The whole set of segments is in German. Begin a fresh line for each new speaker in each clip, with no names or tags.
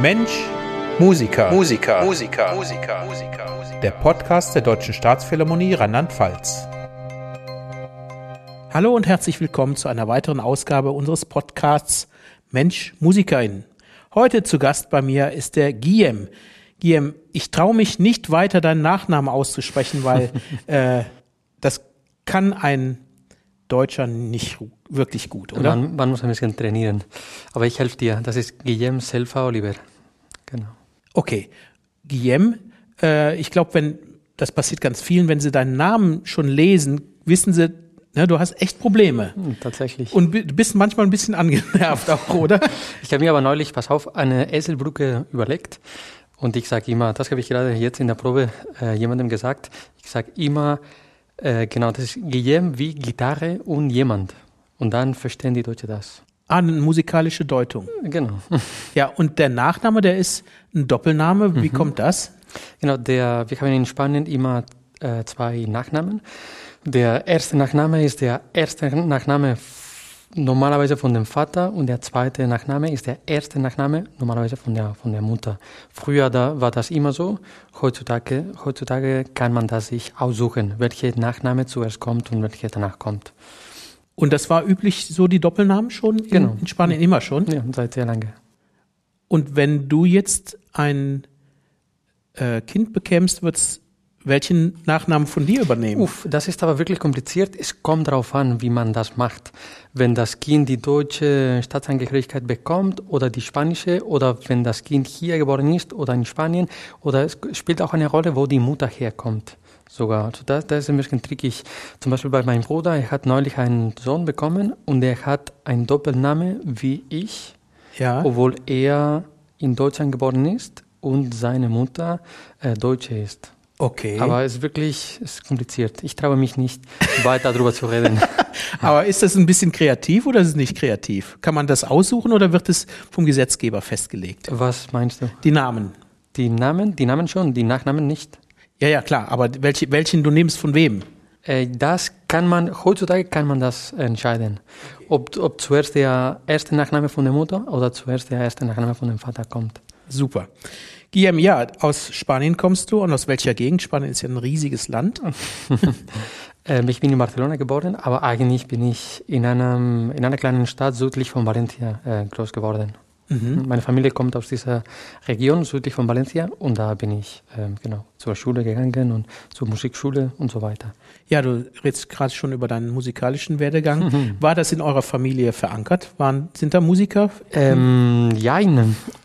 Mensch, Musiker. Musiker. Musiker. Musiker. Musiker. Der Podcast der Deutschen Staatsphilharmonie Rheinland-Pfalz. Hallo und herzlich willkommen zu einer weiteren Ausgabe unseres Podcasts Mensch, Musikerin. Heute zu Gast bei mir ist der Guillem. Guillem, ich traue mich nicht weiter, deinen Nachnamen auszusprechen, weil äh, das kann ein Deutscher nicht wirklich gut, oder?
Man, man, muss ein bisschen trainieren. Aber ich helfe dir. Das ist Guillem Selfa Oliver.
Genau. Okay. Guillem, äh, ich glaube, wenn, das passiert ganz vielen, wenn sie deinen Namen schon lesen, wissen sie, ne, du hast echt Probleme.
Hm, tatsächlich.
Und du bist manchmal ein bisschen angenervt auch, oder?
ich habe mir aber neulich, pass auf, eine Eselbrücke überlegt. Und ich sage immer, das habe ich gerade jetzt in der Probe äh, jemandem gesagt, ich sage immer, äh, genau, das ist Guillem wie Gitarre und jemand. Und dann verstehen die Deutschen das.
Ah, eine musikalische Deutung.
Genau.
Ja, und der Nachname, der ist ein Doppelname. Wie mhm. kommt das?
Genau, der, wir haben in Spanien immer äh, zwei Nachnamen. Der erste Nachname ist der erste Nachname normalerweise von dem Vater und der zweite Nachname ist der erste Nachname normalerweise von der, von der Mutter. Früher da war das immer so. Heutzutage, heutzutage kann man das sich aussuchen, welche Nachname zuerst kommt und welche danach kommt.
Und das war üblich so die Doppelnamen schon in, genau. in Spanien immer schon?
Ja, seit sehr lange.
Und wenn du jetzt ein äh, Kind bekämst, wird es welchen Nachnamen von dir übernehmen?
Uff, das ist aber wirklich kompliziert. Es kommt darauf an, wie man das macht. Wenn das Kind die deutsche Staatsangehörigkeit bekommt oder die spanische oder wenn das Kind hier geboren ist oder in Spanien oder es spielt auch eine Rolle, wo die Mutter herkommt. Sogar. Also das, das ist ein bisschen trickig. Zum Beispiel bei meinem Bruder, er hat neulich einen Sohn bekommen und er hat einen Doppelname wie ich, ja. obwohl er in Deutschland geboren ist und seine Mutter äh, Deutsche ist.
Okay.
Aber es ist wirklich es ist kompliziert. Ich traue mich nicht, weiter darüber zu reden.
Aber ist das ein bisschen kreativ oder ist es nicht kreativ? Kann man das aussuchen oder wird es vom Gesetzgeber festgelegt?
Was meinst du?
Die Namen.
Die Namen, die Namen schon, die Nachnamen nicht.
Ja, ja, klar. Aber welche, welchen du nimmst von wem?
Äh, das kann man, heutzutage kann man das entscheiden. Ob, ob zuerst der erste Nachname von der Mutter oder zuerst der erste Nachname von dem Vater kommt.
Super. Guillaume, ja, aus Spanien kommst du und aus welcher Gegend? Spanien ist ja ein riesiges Land.
ähm, ich bin in Barcelona geboren, aber eigentlich bin ich in, einem, in einer kleinen Stadt südlich von Valencia äh, groß geworden. Mhm. Meine Familie kommt aus dieser Region südlich von Valencia und da bin ich ähm, genau zur Schule gegangen und zur Musikschule und so weiter.
Ja, du redest gerade schon über deinen musikalischen Werdegang. Mhm. War das in eurer Familie verankert? Waren, sind da Musiker?
Ähm, ja,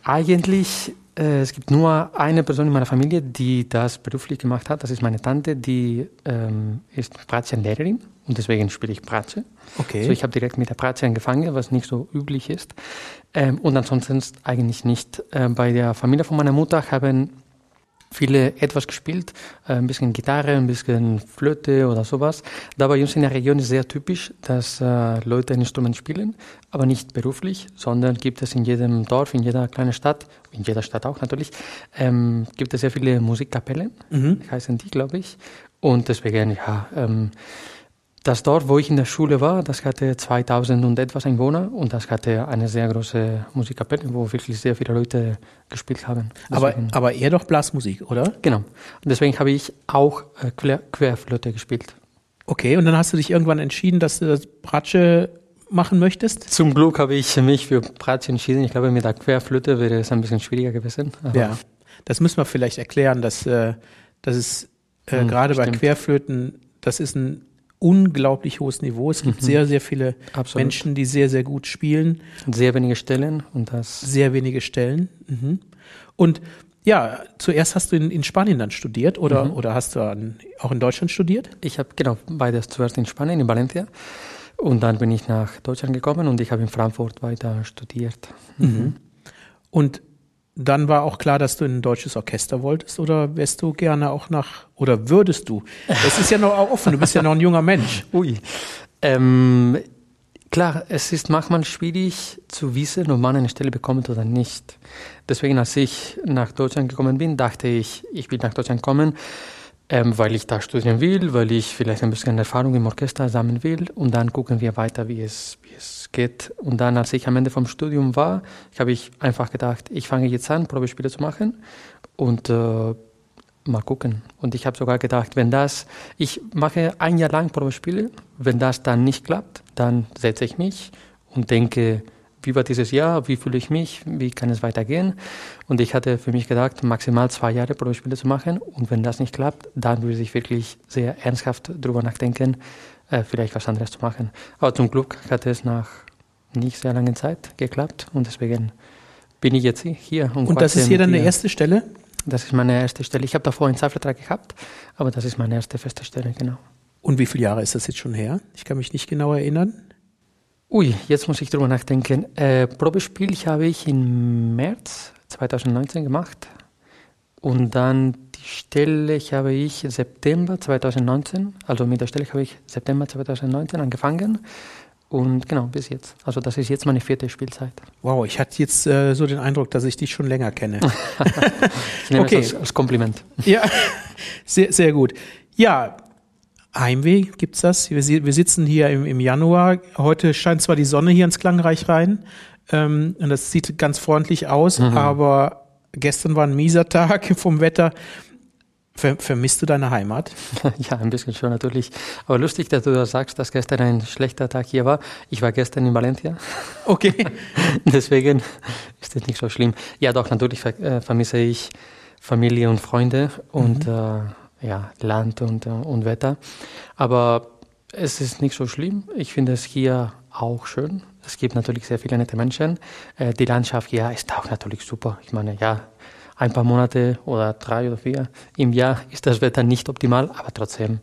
eigentlich äh, es gibt nur eine Person in meiner Familie, die das beruflich gemacht hat. Das ist meine Tante, die ähm, ist Bratsche-Lehrerin und deswegen spiele ich Bratsche. Okay. So, ich habe direkt mit der Bratsche angefangen, was nicht so üblich ist. Ähm, und ansonsten eigentlich nicht. Äh, bei der Familie von meiner Mutter haben viele etwas gespielt, äh, ein bisschen Gitarre, ein bisschen Flöte oder sowas. Da bei uns in der Region ist sehr typisch, dass äh, Leute ein Instrument spielen, aber nicht beruflich, sondern gibt es in jedem Dorf, in jeder kleinen Stadt, in jeder Stadt auch natürlich, ähm, gibt es sehr viele Musikkapellen, mhm. heißen die, glaube ich. Und deswegen, ja, ähm, das Dorf, wo ich in der Schule war, das hatte 2000 und etwas Einwohner und das hatte eine sehr große Musikkapelle, wo wirklich sehr viele Leute gespielt haben.
aber, aber eher doch Blasmusik, oder?
Genau. Und deswegen habe ich auch äh, Quer Querflöte gespielt.
Okay, und dann hast du dich irgendwann entschieden, dass du das Bratsche machen möchtest?
Zum Glück habe ich mich für Bratsche entschieden. Ich glaube, mit der Querflöte wäre es ein bisschen schwieriger gewesen.
ja, das müssen wir vielleicht erklären, dass, äh, dass es äh, hm, gerade bei Querflöten, das ist ein unglaublich hohes Niveau. Es gibt mhm. sehr, sehr viele Absolut. Menschen, die sehr, sehr gut spielen.
Sehr wenige Stellen und das.
Sehr wenige Stellen. Mhm. Und ja, zuerst hast du in, in Spanien dann studiert oder, mhm. oder hast du an, auch in Deutschland studiert?
Ich habe genau beides zuerst in Spanien, in Valencia. Und dann bin ich nach Deutschland gekommen und ich habe in Frankfurt weiter studiert.
Mhm. Und dann war auch klar, dass du in ein deutsches Orchester wolltest oder wärst du gerne auch nach, oder würdest du? Es ist ja noch offen, du bist ja noch ein junger Mensch.
Ui. Ähm, klar, es ist manchmal schwierig zu wissen, ob man eine Stelle bekommt oder nicht. Deswegen, als ich nach Deutschland gekommen bin, dachte ich, ich will nach Deutschland kommen, ähm, weil ich da studieren will, weil ich vielleicht ein bisschen Erfahrung im Orchester sammeln will und dann gucken wir weiter, wie es, wie es geht. Und dann, als ich am Ende vom Studium war, habe ich einfach gedacht, ich fange jetzt an, Probespiele zu machen und äh, mal gucken. Und ich habe sogar gedacht, wenn das, ich mache ein Jahr lang Probespiele, wenn das dann nicht klappt, dann setze ich mich und denke, wie war dieses Jahr, wie fühle ich mich, wie kann es weitergehen. Und ich hatte für mich gedacht, maximal zwei Jahre Probespiele zu machen. Und wenn das nicht klappt, dann würde ich wirklich sehr ernsthaft darüber nachdenken, äh, vielleicht was anderes zu machen. Aber zum Glück hat es nach nicht sehr langer Zeit geklappt und deswegen bin ich jetzt hier.
Und, und das ist hier dann die erste Stelle?
Das ist meine erste Stelle. Ich habe davor einen Zeitvertrag gehabt, aber das ist meine erste feste Stelle, genau.
Und wie viele Jahre ist das jetzt schon her? Ich kann mich nicht genau erinnern.
Ui, jetzt muss ich drüber nachdenken. Äh, Probespiel habe ich im März 2019 gemacht und dann die Stelle habe ich September 2019, also mit der Stelle habe ich September 2019 angefangen und genau, bis jetzt. Also das ist jetzt meine vierte Spielzeit.
Wow, ich hatte jetzt äh, so den Eindruck, dass ich dich schon länger kenne.
ich nehme okay. es als, als Kompliment.
Ja, sehr, sehr gut. Ja, Heimweh gibt's das? Wir, wir sitzen hier im, im, Januar. Heute scheint zwar die Sonne hier ins Klangreich rein ähm, und das sieht ganz freundlich aus, mhm. aber gestern war ein mieser Tag vom Wetter. Ver vermisst du deine Heimat?
Ja, ein bisschen schon natürlich. Aber lustig, dass du das sagst, dass gestern ein schlechter Tag hier war. Ich war gestern in Valencia.
Okay.
Deswegen ist das nicht so schlimm. Ja, doch, natürlich ver äh, vermisse ich Familie und Freunde und mhm. äh, ja, Land und, äh, und Wetter. Aber es ist nicht so schlimm. Ich finde es hier auch schön. Es gibt natürlich sehr viele nette Menschen. Äh, die Landschaft hier ist auch natürlich super. Ich meine, ja, ein paar Monate oder drei oder vier im Jahr ist das Wetter nicht optimal, aber trotzdem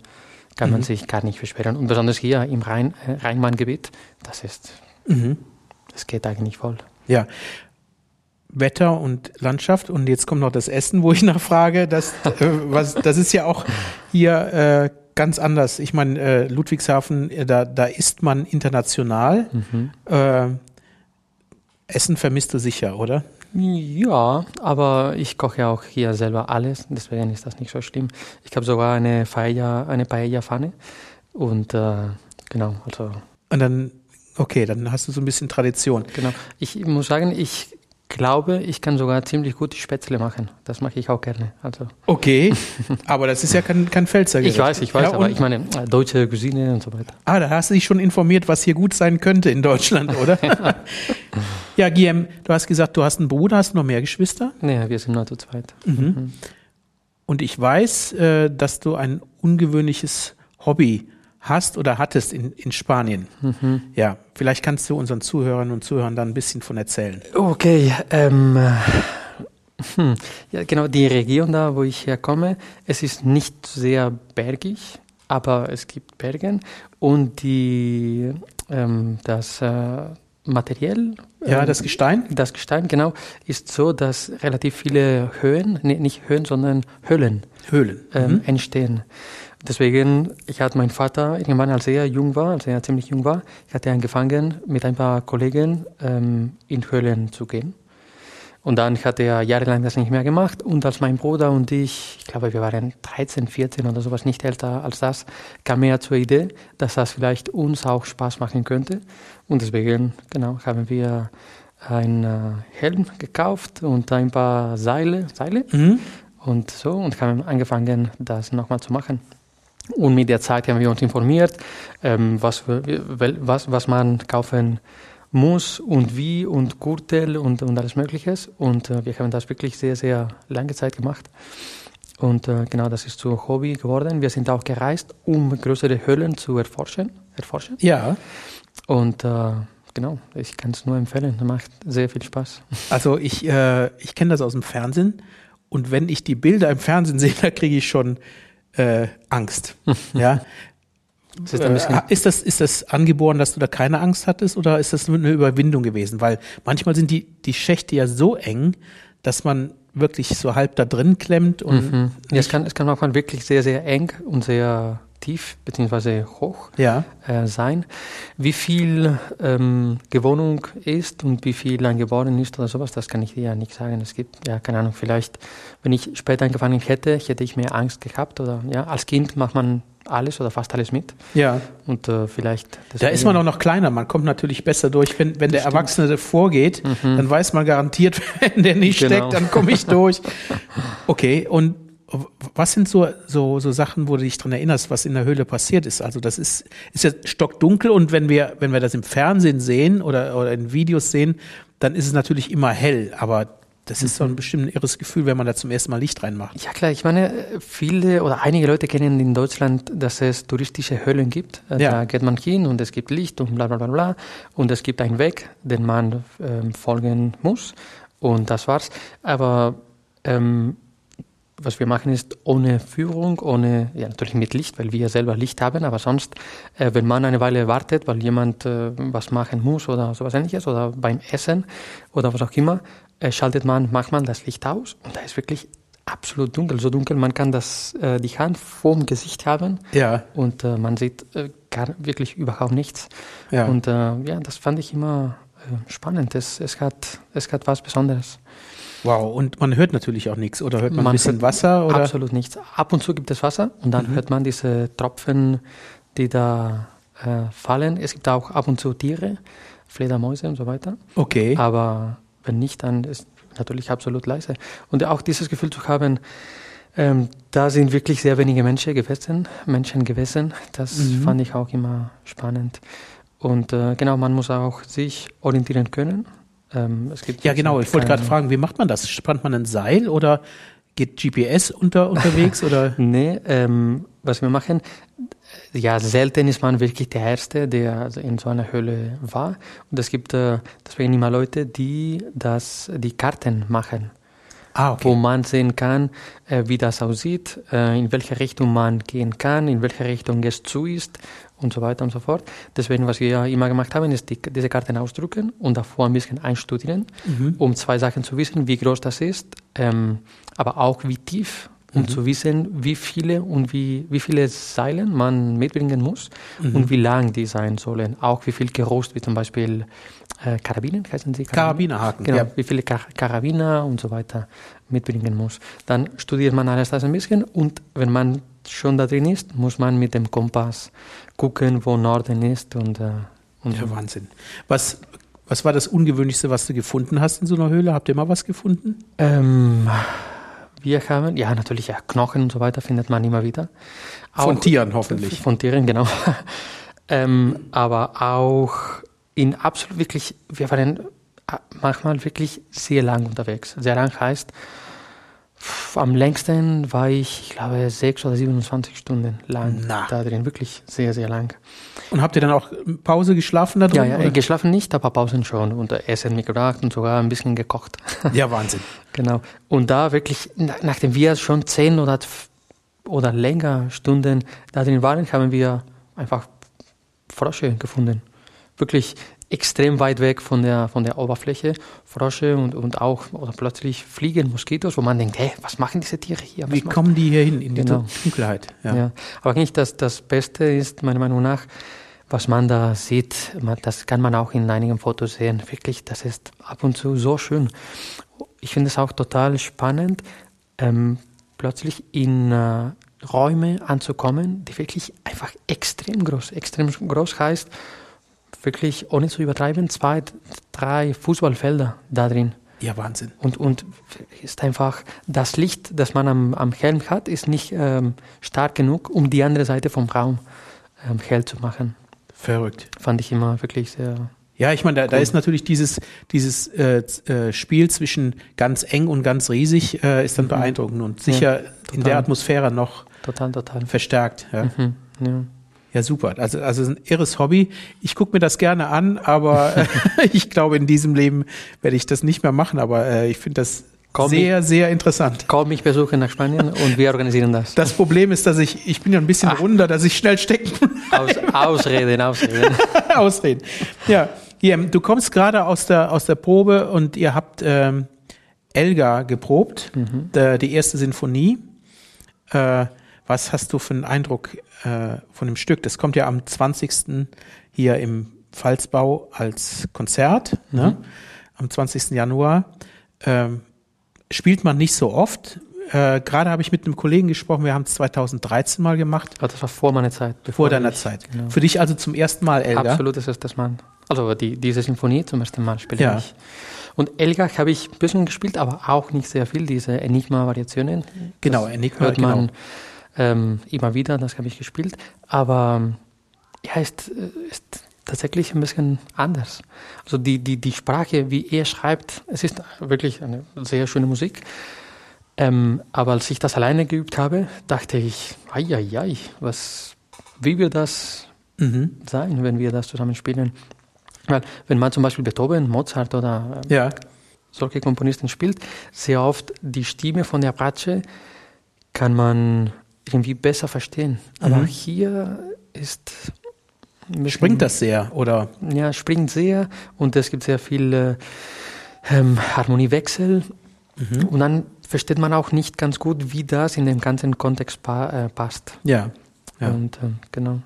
kann man mhm. sich gar nicht beschweren. Und besonders hier im Rhein, äh, Rheinmain-Gebiet, das ist, mhm. das geht eigentlich voll.
Ja, Wetter und Landschaft und jetzt kommt noch das Essen, wo ich nachfrage. Das, äh, was, das ist ja auch hier äh, ganz anders. Ich meine, äh, Ludwigshafen, äh, da, da isst man international. Mhm. Äh, Essen vermisst du sicher, oder?
Ja, aber ich koche ja auch hier selber alles, deswegen ist das nicht so schlimm. Ich habe sogar eine Paella, eine Paella-Pfanne und äh, genau, also.
Und dann, okay, dann hast du so ein bisschen Tradition.
Genau. Ich muss sagen, ich glaube, ich kann sogar ziemlich gut die Spätzle machen. Das mache ich auch gerne. Also.
Okay, aber das ist ja kein, kein Pfälzer
Ich weiß, ich weiß, ja, aber ich meine, äh, deutsche Cuisine und so weiter.
Ah, da hast du dich schon informiert, was hier gut sein könnte in Deutschland, oder? ja, Guillaume, du hast gesagt, du hast einen Bruder, hast du noch mehr Geschwister?
Nee, wir sind nur zu zweit. Mhm.
Mhm. Und ich weiß, äh, dass du ein ungewöhnliches Hobby hast hast oder hattest in, in Spanien. Mhm. Ja, vielleicht kannst du unseren Zuhörern und Zuhörern da ein bisschen von erzählen.
Okay, ähm, hm, ja, genau, die Region da, wo ich herkomme, es ist nicht sehr bergig, aber es gibt Bergen und die, ähm, das äh, Material.
Ja, das Gestein?
Das Gestein, genau, ist so, dass relativ viele Höhen, nee, nicht Höhen, sondern Höhlen,
Höhlen.
Ähm, mhm. entstehen. Deswegen, ich hatte meinen Vater irgendwann, als er jung war, als er ziemlich jung war, ich hatte angefangen, mit ein paar Kollegen ähm, in Höhlen zu gehen. Und dann hat er jahrelang das nicht mehr gemacht. Und als mein Bruder und ich, ich glaube, wir waren 13, 14 oder sowas, nicht älter als das, kam er zur Idee, dass das vielleicht uns auch Spaß machen könnte. Und deswegen, genau, haben wir einen äh, Helm gekauft und ein paar Seile, Seile mhm. und so und haben angefangen, das nochmal zu machen. Und mit der Zeit haben wir uns informiert, ähm, was, was, was man kaufen muss und wie und Gürtel und, und alles Mögliche. Und äh, wir haben das wirklich sehr, sehr lange Zeit gemacht. Und äh, genau, das ist zu Hobby geworden. Wir sind auch gereist, um größere Höhlen zu erforschen. erforschen.
Ja.
Und äh, genau, ich kann es nur empfehlen. Das macht sehr viel Spaß.
Also ich, äh, ich kenne das aus dem Fernsehen. Und wenn ich die Bilder im Fernsehen sehe, da kriege ich schon äh, Angst. ja. Ist das, äh, ist, das, ist das angeboren, dass du da keine Angst hattest oder ist das nur eine Überwindung gewesen? Weil manchmal sind die, die Schächte ja so eng, dass man wirklich so halb da drin klemmt und.
Mhm. Ja, es kann, es kann manchmal wirklich sehr, sehr eng und sehr tief bzw. hoch
Ja.
äh, sein. Wie viel ähm, Gewohnung ist und wie viel lang geworden ist oder sowas, das kann ich dir ja nicht sagen. Es gibt, ja, keine Ahnung, vielleicht, wenn ich später angefangen hätte, hätte ich mehr Angst gehabt oder ja, als Kind macht man alles oder fast alles mit
Ja.
und äh, vielleicht.
Da ist man auch noch kleiner, man kommt natürlich besser durch. Wenn, wenn der Erwachsene vorgeht, dann weiß man garantiert, wenn der nicht
Genau.
steckt, dann komme ich durch. Okay, und was sind so, so, so Sachen, wo du dich dran erinnerst, was in der Höhle passiert ist? Also das ist, ist ja stockdunkel und wenn wir, wenn wir das im Fernsehen sehen oder, oder in Videos sehen, dann ist es natürlich immer hell, aber das ist so ein bestimmt ein irres Gefühl, wenn man da zum ersten Mal Licht reinmacht.
Ja klar, ich meine, viele oder einige Leute kennen in Deutschland, dass es touristische Höhlen gibt.
Ja.
Da geht man hin und es gibt Licht und bla bla bla bla. Und es gibt einen Weg, den man ähm, folgen muss. Und das war's. Aber ähm, was wir machen ist ohne Führung, ohne, ja natürlich mit Licht, weil wir selber Licht haben, aber sonst, äh, wenn man eine Weile wartet, weil jemand äh, was machen muss oder sowas ähnliches oder beim Essen oder was auch immer, äh, schaltet man manchmal das Licht aus und da ist wirklich absolut dunkel, so dunkel, man kann das, äh, die Hand vorm Gesicht haben
Ja,
und äh, man sieht äh, gar wirklich überhaupt nichts.
ja.
Und ja, das fand ich immer spannend. Es, es, hat, es hat was Besonderes.
wow. Und man hört natürlich auch nichts. Oder hört man, ein
Man
bisschen
hört
Wasser? Oder?
Absolut nichts. Ab und zu gibt es Wasser und dann hört man diese Tropfen, die da äh, fallen. Es gibt auch ab und zu Tiere, Fledermäuse und so weiter.
Okay.
Aber wenn nicht, dann ist natürlich absolut leise. Und auch dieses Gefühl zu haben, ähm, da sind wirklich sehr wenige Menschen gewesen, Menschen gewesen, das
Mhm.
fand ich auch immer spannend. Und äh, genau, man muss auch sich orientieren können. Ähm, es gibt
Ja, genau. Ich wollte gerade fragen, wie macht man das? Spannt man ein Seil oder geht GPS unter, unterwegs oder?
Nee, ähm, was wir machen, ja, selten ist man wirklich der Erste, der also in so einer Höhle war. Und es gibt äh, deswegen immer Leute, die das, die Karten machen,
Ah,
wo
okay.
man sehen kann, äh, wie das aussieht, äh, in welche Richtung man gehen kann, in welche Richtung es zu ist und so weiter und so fort. Deswegen, was wir immer gemacht haben, ist die, diese Karten ausdrucken und davor ein bisschen einstudieren,
Mhm.
um zwei Sachen zu wissen, wie groß das ist, ähm, aber auch wie tief, um zu wissen, wie viele und wie, wie viele Seilen man mitbringen muss und wie lang die sein sollen. Auch wie viel Gerost, wie zum Beispiel äh, Karabinen, heißen sie?
Karabinerhaken.
Genau,
Ja.
wie viele Kar Karabiner und so weiter mitbringen muss. Dann studiert man alles das ein bisschen und wenn man schon da drin ist, muss man mit dem Kompass gucken, wo Norden ist und, äh, und
ja, Wahnsinn. Was, was war das Ungewöhnlichste, was du gefunden hast in so einer Höhle? Habt ihr mal was gefunden?
Ähm, wir haben, ja, natürlich, ja, Knochen und so weiter findet man immer wieder.
Von Tieren hoffentlich.
Von Tieren, genau. ähm, aber auch in absolut wirklich, wir waren äh, manchmal wirklich sehr lang unterwegs. Sehr lang heißt, am längsten war ich, ich glaube, sechs oder 27 Stunden lang
Na.
da drin. Wirklich sehr, sehr lang.
Und habt ihr dann auch Pause geschlafen da drin?
Ja, ja,
oder?
geschlafen nicht, aber Pausen schon und Essen mitgebracht und sogar ein bisschen gekocht.
ja, Wahnsinn.
Genau. Und da wirklich, na- nachdem wir schon zehn oder, oder länger Stunden da drin waren, haben wir einfach Frösche gefunden. Wirklich extrem weit weg von der, von der Oberfläche. Frösche und, und auch, oder plötzlich fliegen Moskitos, wo man denkt, hey, was machen diese Tiere hier? Was
Wie
machen
kommen die hier hin in die
Genau.
Dunkelheit? Ja.
ja. Aber eigentlich das, das Beste ist meiner Meinung nach, was man da sieht, das kann man auch in einigen Fotos sehen. Wirklich, das ist ab und zu so schön. Ich finde es auch total spannend, ähm, plötzlich in äh, Räume anzukommen, die wirklich einfach extrem groß, extrem groß heißt, wirklich, ohne zu übertreiben, zwei, drei Fußballfelder da drin.
ja, Wahnsinn.
Und, und ist einfach, das Licht, das man am, am Helm hat, ist nicht ähm, stark genug, um die andere Seite vom Raum ähm, hell zu machen.
Verrückt.
Fand ich immer wirklich sehr.
Ja, ich meine, da, da ist natürlich dieses, dieses äh, äh, Spiel zwischen ganz eng und ganz riesig äh, ist dann beeindruckend und sicher in
total.
der Atmosphäre noch
Total, total.
verstärkt. Ja,
Mhm, ja.
Ja super. Also, also ein irres Hobby. Ich gucke mir das gerne an, aber äh, ich glaube, in diesem Leben werde ich das nicht mehr machen. Aber äh, ich finde das
Komm,
sehr, sehr interessant.
Komm mich besuchen nach Spanien und wir organisieren das.
Das Problem ist, dass ich, ich bin ja ein bisschen runder, dass ich schnell stecken
Aus, ausreden, ausreden.
ausreden. Ja, Jem, du kommst gerade aus der, aus der Probe und ihr habt ähm, Elgar geprobt, der, die erste Sinfonie. Äh, Was hast du für einen Eindruck äh, von dem Stück? Das kommt ja am 20. hier im Pfalzbau als Konzert, ne? mhm. ne? am 20. Januar. Ähm, spielt man nicht so oft. Äh, Gerade habe ich mit einem Kollegen gesprochen, wir haben es 2013 mal gemacht.
Also das war vor meiner Zeit.
Vor deiner ich, Zeit. Genau. Für dich also zum ersten Mal,
Elga? Absolut, das ist das Mann. Also die, diese Sinfonie zum ersten Mal spiele ja. ich. Und Elga habe ich ein bisschen gespielt, aber auch nicht sehr viel, diese Enigma-Variationen.
Genau, Enigma,
hört man genau. Ähm, immer wieder, das habe ich gespielt. Aber ja, ist, ist tatsächlich ein bisschen anders. Also die, die, die Sprache, wie er schreibt, es ist wirklich eine sehr schöne Musik. Ähm, aber als ich das alleine geübt habe, dachte ich, ai, ai, ai, was, wie wird das mhm. sein, wenn wir das zusammen spielen? Weil wenn man zum Beispiel Beethoven, Mozart oder
äh, ja.
solche Komponisten spielt, sehr oft die Stimme von der Bratsche kann man irgendwie besser verstehen. Aber mhm. hier ist
springt das sehr oder
ja springt sehr und es gibt sehr viel ähm, Harmoniewechsel mhm. und dann versteht man auch nicht ganz gut, wie das in den ganzen Kontext pa äh, passt.
Ja.
ja. Und äh, genau.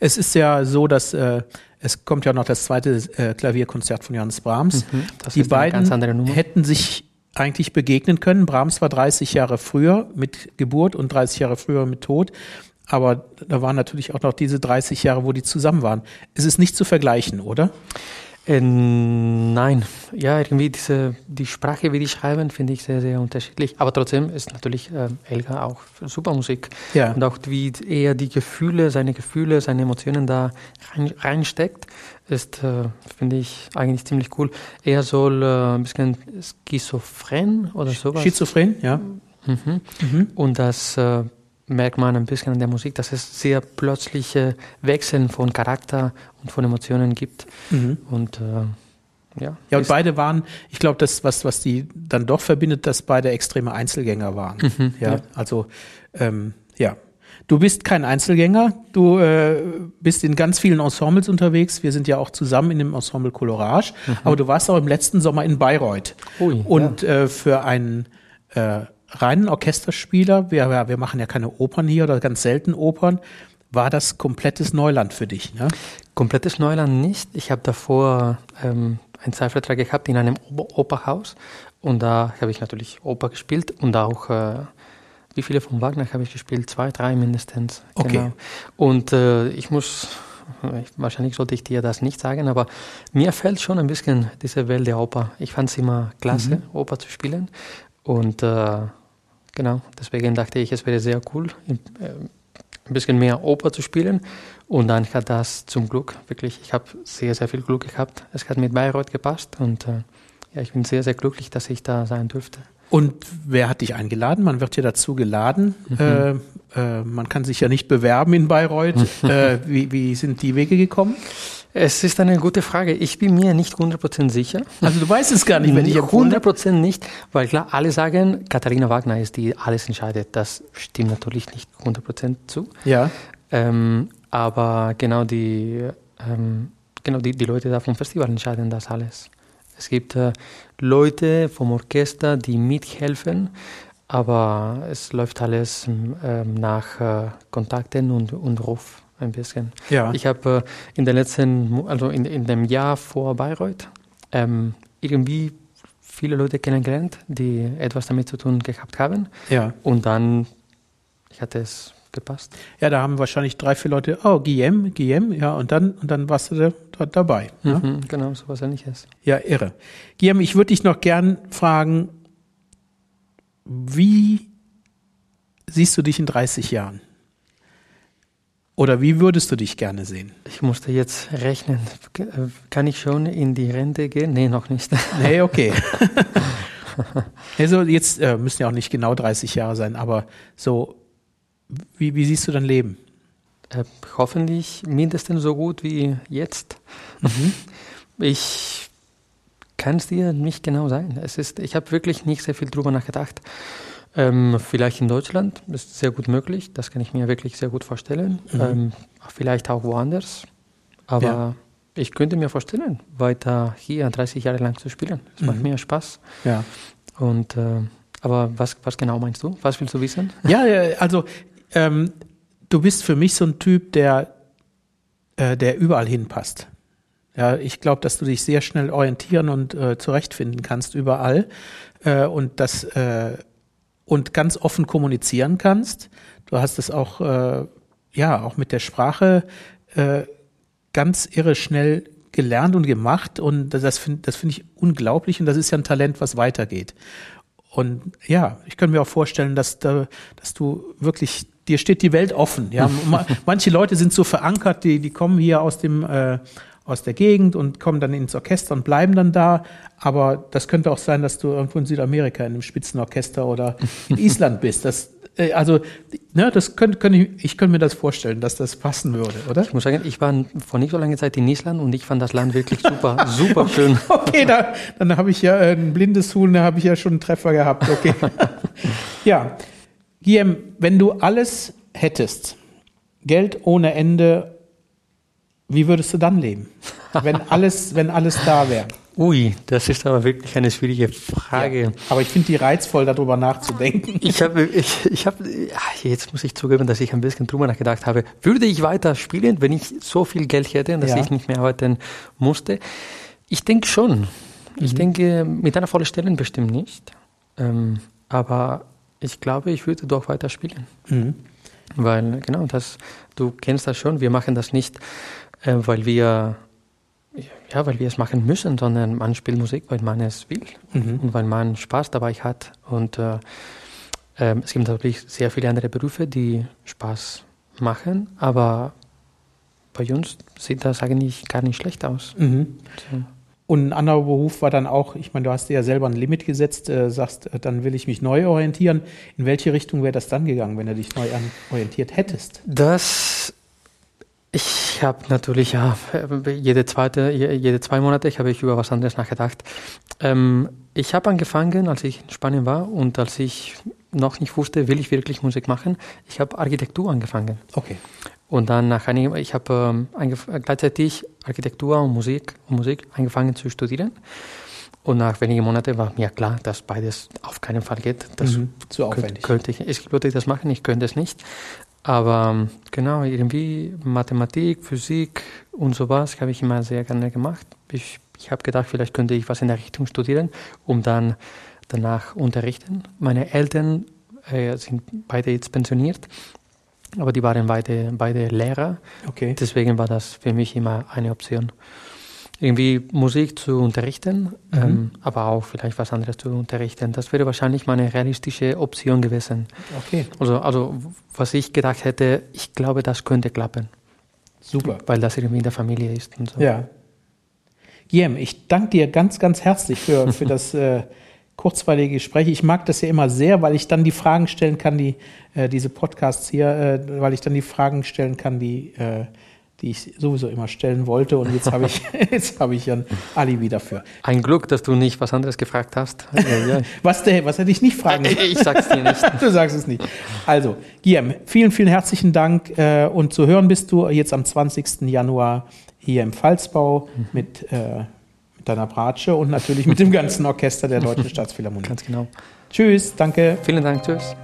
Es ist ja so, dass äh, es kommt ja noch das zweite äh, Klavierkonzert von Johannes Brahms. Mhm, Die beiden hätten sich eigentlich begegnen können. Brahms war 30 Jahre früher mit Geburt und 30 Jahre früher mit Tod. Aber da waren natürlich auch noch diese 30 Jahre, wo die zusammen waren. Es ist nicht zu vergleichen, oder?
Äh, nein, ja, irgendwie diese, die Sprache, wie die schreiben, finde ich sehr, sehr unterschiedlich. Aber trotzdem ist natürlich äh, Elga auch super Musik. Ja. Und auch wie er die Gefühle, seine Gefühle, seine Emotionen da rein, reinsteckt, ist, äh, finde ich, eigentlich ziemlich cool. Er soll äh, ein bisschen schizophren oder sowas.
Schizophren, ja.
Mhm. Mhm. Und das äh, merkt man ein bisschen an der Musik, dass es sehr plötzliche Wechseln von Charakter und von Emotionen gibt. Mhm. Und äh, ja.
Ja, und beide waren, ich glaube, das, was, was die dann doch verbindet, dass beide extreme Einzelgänger waren. Mhm, ja, ja, also ähm, ja. Du bist kein Einzelgänger, du äh, bist in ganz vielen Ensembles unterwegs. Wir sind ja auch zusammen in dem Ensemble Colorage, mhm. aber du warst auch im letzten Sommer in Bayreuth. Ui, und ja. äh, für einen äh, reinen Orchesterspieler, wir, wir machen ja keine Opern hier oder ganz selten Opern, war das komplettes Neuland für dich? Ja?
Komplettes Neuland nicht. Ich habe davor ähm, einen Zeitvertrag gehabt in einem Operhaus und da habe ich natürlich Oper gespielt und auch, äh, wie viele von Wagner habe ich gespielt? Zwei, drei mindestens.
Okay. Genau.
Und äh, ich muss, wahrscheinlich sollte ich dir das nicht sagen, aber mir fällt schon ein bisschen diese Welt der Oper. Ich fand es immer klasse, mhm. Oper zu spielen und äh, Genau, deswegen dachte ich, es wäre sehr cool, äh, ein bisschen mehr Oper zu spielen. Und dann hat das zum Glück wirklich, ich habe sehr, sehr viel Glück gehabt. Es hat mit Bayreuth gepasst und äh, ja, ich bin sehr, sehr glücklich, dass ich da sein dürfte.
Und wer hat dich eingeladen? Man wird ja dazu geladen. Mhm. Äh, äh, man kann sich ja nicht bewerben in Bayreuth. äh, wie, wie sind die Wege gekommen?
Es ist eine gute Frage. Ich bin mir nicht 100% sicher.
Also du weißt es gar nicht, wenn ich
100% nicht, weil klar, alle sagen, Katharina Wagner ist die alles entscheidet. Das stimmt natürlich nicht 100% zu.
Ja.
Ähm, aber genau die, ähm, genau die, die Leute da vom Festival entscheiden das alles. Es gibt äh, Leute vom Orchester, die mithelfen, aber es läuft alles ähm, nach äh, Kontakten und, und Ruf ein bisschen.
Ja.
Ich habe äh, in den letzten, also in, in dem Jahr vor Bayreuth, ähm, irgendwie viele Leute kennengelernt, die etwas damit zu tun gehabt haben.
Ja.
Und dann, ich hatte es gepasst.
Ja, da haben wahrscheinlich drei, vier Leute, oh, Guillaume, Guillaume, ja, und dann, und dann warst du da, da dabei.
Mhm, ja? Genau, so was ähnliches.
Ja, irre. Guillaume, ich würde dich noch gern fragen, wie siehst du dich in 30 Jahren? Oder wie würdest du dich gerne sehen?
Ich musste jetzt rechnen. Kann ich schon in die Rente gehen? Nee, noch nicht.
Nee, okay. also jetzt äh, müssen ja auch nicht genau 30 Jahre sein, aber so, wie, wie siehst du dein Leben?
Äh, hoffentlich mindestens so gut wie jetzt. Mhm. Ich kann es dir nicht genau sagen. Es ist, ich habe wirklich nicht sehr viel drüber nachgedacht. Ähm, vielleicht in Deutschland ist sehr gut möglich, das kann ich mir wirklich sehr gut vorstellen. Mhm. Ähm, vielleicht auch woanders. Aber ja. ich könnte mir vorstellen, weiter hier 30 Jahre lang zu spielen. Das mhm. macht mir Spaß.
Ja.
Und äh, aber was, was genau meinst du? Was willst du wissen?
Ja, also ähm, du bist für mich so ein Typ, der, äh, der überall hinpasst. Ja, ich glaube, dass du dich sehr schnell orientieren und äh, zurechtfinden kannst überall äh, und das äh, und ganz offen kommunizieren kannst. Du hast es auch äh, ja auch mit der Sprache äh, ganz irre schnell gelernt und gemacht und das finde das finde ich unglaublich und das ist ja ein Talent, was weitergeht. Und ja, ich könnte mir auch vorstellen, dass da, dass du wirklich dir steht die Welt offen. Ja, manche Leute sind so verankert, die die kommen hier aus dem äh, aus der Gegend und kommen dann ins Orchester und bleiben dann da. Aber das könnte auch sein, dass du irgendwo in Südamerika in einem Spitzenorchester oder in Island bist. Das, äh, also, ne, das könnte, könnte ich, ich könnte mir das vorstellen, dass das passen würde, oder?
Ich muss sagen, ich war vor nicht so langer Zeit in Island und ich fand das Land wirklich super, super
okay,
schön.
Okay, da, dann habe ich ja ein blindes Huhn, da habe ich ja schon einen Treffer gehabt. Okay. ja, Guillaume, wenn du alles hättest, Geld ohne Ende wie würdest du dann leben, wenn alles, wenn alles da wäre?
Ui, das ist aber wirklich eine schwierige Frage. Ja,
aber ich finde die reizvoll, darüber nachzudenken.
Ich habe, ich, ich habe, jetzt muss ich zugeben, dass ich ein bisschen drüber nachgedacht habe. Würde ich weiter spielen, wenn ich so viel Geld hätte, dass ja. ich nicht mehr arbeiten musste? Ich denke schon. Ich mhm. denke, mit einer vollen Stelle bestimmt nicht. Ähm, aber ich glaube, ich würde doch weiter spielen. Mhm. Weil, genau, das, du kennst das schon, wir machen das nicht äh, weil wir ja, weil wir es machen müssen, sondern man spielt Musik, weil man es will mhm. und weil man Spaß dabei hat. Und äh, äh, es gibt natürlich sehr viele andere Berufe, die Spaß machen, aber bei uns sieht das eigentlich gar nicht schlecht aus. Mhm.
So. Und ein anderer Beruf war dann auch, ich meine, du hast dir ja selber ein Limit gesetzt, äh, sagst, äh, dann will ich mich neu orientieren. In welche Richtung wäre das dann gegangen, wenn du dich neu orientiert hättest?
Das ich habe natürlich ja jede zweite, jede zwei Monate habe ich über was anderes nachgedacht. Ähm, ich habe angefangen, als ich in Spanien war und als ich noch nicht wusste, will ich wirklich Musik machen. Ich habe Architektur angefangen.
Okay.
Und dann nach einigen, ich habe ähm, gleichzeitig Architektur und Musik und Musik angefangen zu studieren. Und nach wenigen Monaten war mir klar, dass beides auf keinen Fall geht. Das
mhm, zu aufwendig.
Könnte ich, Leute, die das machen, ich könnte es nicht. Aber ähm, genau, irgendwie Mathematik, Physik und sowas habe ich immer sehr gerne gemacht. Ich, ich habe gedacht, vielleicht könnte ich was in der Richtung studieren, um dann danach unterrichten. Meine Eltern äh, sind beide jetzt pensioniert, aber die waren beide, beide Lehrer.
Okay.
Deswegen war das für mich immer eine Option irgendwie Musik zu unterrichten, mhm. ähm, aber auch vielleicht was anderes zu unterrichten. Das wäre wahrscheinlich meine realistische Option gewesen.
Okay.
Also, also was ich gedacht hätte, ich glaube, das könnte klappen.
Super.
Weil das irgendwie in der Familie ist und so.
Ja. Guillaume, ich danke dir ganz, ganz herzlich für, für das äh, kurzweilige Gespräch. Ich mag das ja immer sehr, weil ich dann die Fragen stellen kann, die äh, diese Podcasts hier, äh, weil ich dann die Fragen stellen kann, die äh, die ich sowieso immer stellen wollte. Und jetzt habe ich, jetzt habe ich ein Alibi dafür.
Ein Glück, dass du nicht was anderes gefragt hast.
was, der, was hätte ich nicht fragen
sollen? Ich sag's dir nicht.
du sagst es nicht. Also, Guillaume, vielen, vielen herzlichen Dank. Äh, und zu hören bist du jetzt am 20. Januar hier im Pfalzbau mhm. mit, äh, mit deiner Bratsche und natürlich mit dem ganzen Orchester der Deutschen Staatsphilharmonie.
Ganz genau.
Tschüss, danke.
Vielen Dank, tschüss.